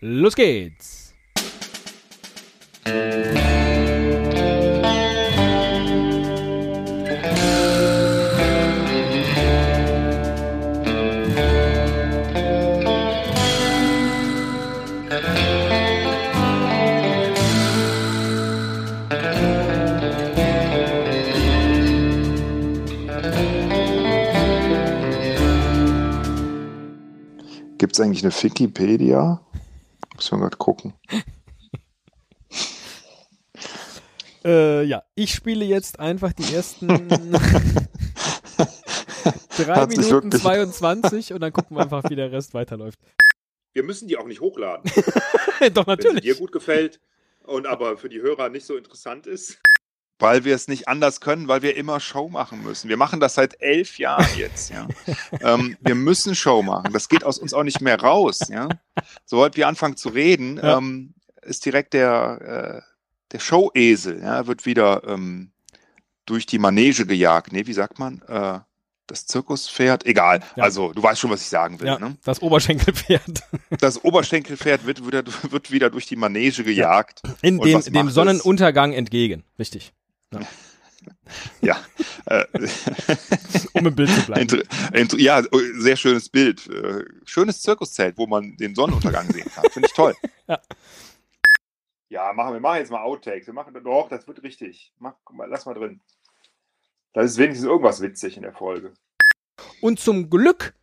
Los geht's! Gibt es eigentlich eine Wikipedia? Muss man gerade gucken. Äh, ja, ich spiele jetzt einfach die ersten drei Hat sich Minuten wirklich- 22 und dann gucken wir einfach, wie der Rest weiterläuft. Wir müssen die auch nicht hochladen. Doch, Wenn sie dir natürlich. gut gefällt und aber für die Hörer nicht so interessant ist. Weil wir es nicht anders können, weil wir immer Show machen müssen. Wir machen das seit elf Jahren jetzt, ja. ähm, wir müssen Show machen. Das geht aus uns auch nicht mehr raus, ja. Sobald wir anfangen zu reden, Ja. ähm, ist direkt der, äh, der Showesel, ja, wird wieder ähm, durch die Manege gejagt. Nee, wie sagt man? Äh, das Zirkuspferd? Egal. Ja. Also, du weißt schon, was ich sagen will. Ja, Ne? das Oberschenkelpferd. Das Oberschenkelpferd wird wieder, wird wieder durch die Manege gejagt. In dem, dem? Sonnenuntergang entgegen. Richtig. Ja. Äh, Um im Bild zu bleiben. Ja, oh, sehr schönes Bild. Äh, Schönes Zirkuszelt, wo man den Sonnenuntergang sehen kann. Finde ich toll. Ja, machen wir machen jetzt mal Outtakes. Wir machen doch, das wird richtig. Mach, lass mal drin. Da ist wenigstens irgendwas witzig in der Folge. Und zum Glück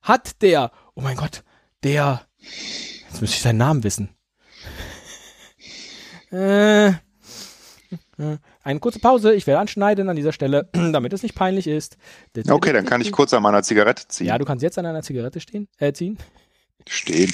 hat der, oh mein Gott, der, jetzt müsste ich seinen Namen wissen. Äh, eine kurze Pause, ich werde anschneiden an dieser Stelle, damit es nicht peinlich ist. Okay, dann kann ich kurz an meiner Zigarette ziehen. Ja, du kannst jetzt an einer Zigarette stehen, äh, ziehen. Stehen.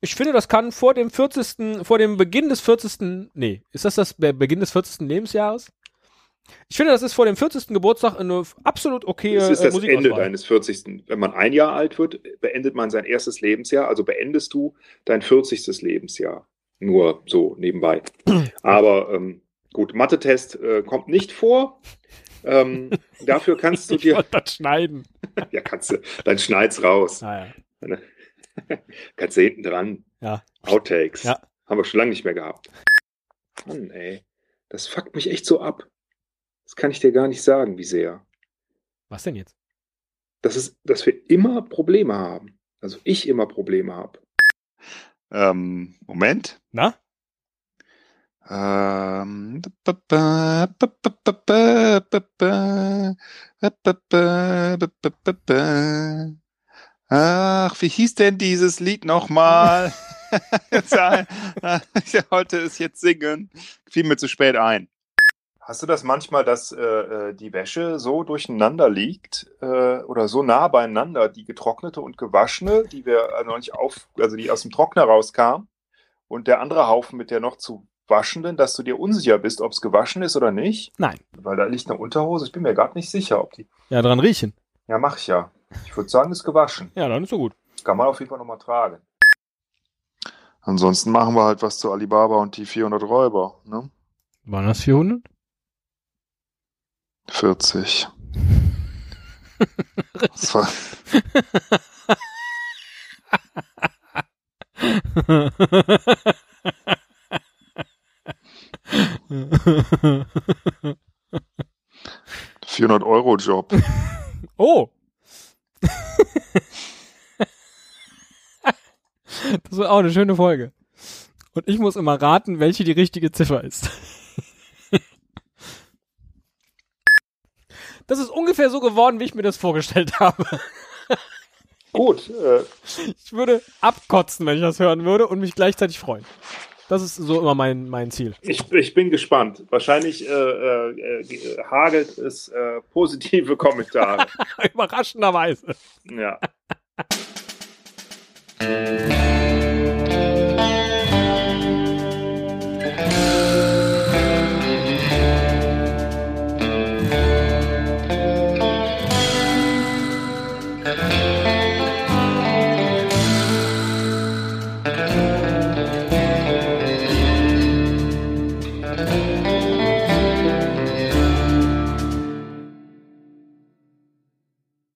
Ich finde, das kann vor dem 40., vor dem Beginn des 40., nee, ist das das Be Beginn des 40. Lebensjahres? Ich finde, das ist vor dem 40. Geburtstag eine absolut okaye Es ist äh, das Ende deines 40. Wenn man ein Jahr alt wird, beendet man sein erstes Lebensjahr, also beendest du dein 40. Lebensjahr. Nur so nebenbei. Aber ähm, gut, Mathe-Test äh, kommt nicht vor. Ähm, dafür kannst du dir, das schneiden. ja, kannst du, dann schneid's raus. Ah, ja. Kannst du hinten dran. Ja. Outtakes. Ja. Haben wir schon lange nicht mehr gehabt. Mann, ey. Das fuckt mich echt so ab. Das kann ich dir gar nicht sagen, wie sehr. Was denn jetzt? Das ist, dass wir immer Probleme haben. Also ich immer Probleme habe. Ähm, Moment. Na? Ähm, Ach, wie hieß denn dieses Lied nochmal? Heute ist jetzt singen. Fiel mir zu spät ein. Hast du das manchmal, dass äh, äh, die Wäsche so durcheinander liegt äh, oder so nah beieinander, die getrocknete und gewaschene, die wir äh, noch nicht auf, also die aus dem Trockner rauskam, und der andere Haufen mit der noch zu waschenden, dass du dir unsicher bist, ob es gewaschen ist oder nicht? Nein. Weil da liegt eine Unterhose. Ich bin mir gerade nicht sicher, ob die. Ja, dran riechen. Ja, mach ich ja. Ich würde sagen, ist gewaschen. Ja, dann ist so gut. Kann man auf jeden Fall nochmal tragen. Ansonsten machen wir halt was zu Alibaba und die 400 Räuber, ne? Waren das 400? 40. Das war. 400 Euro Job. oh. das wird auch eine schöne Folge. Und ich muss immer raten, welche die richtige Ziffer ist. Das ist ungefähr so geworden, wie ich mir das vorgestellt habe. Gut, äh, Ich würde abkotzen, wenn ich das hören würde und mich gleichzeitig freuen. Das ist so immer mein, mein Ziel. ich, ich bin gespannt. Wahrscheinlich äh, äh, hagelt es äh, positive Kommentare. Überraschenderweise. ja.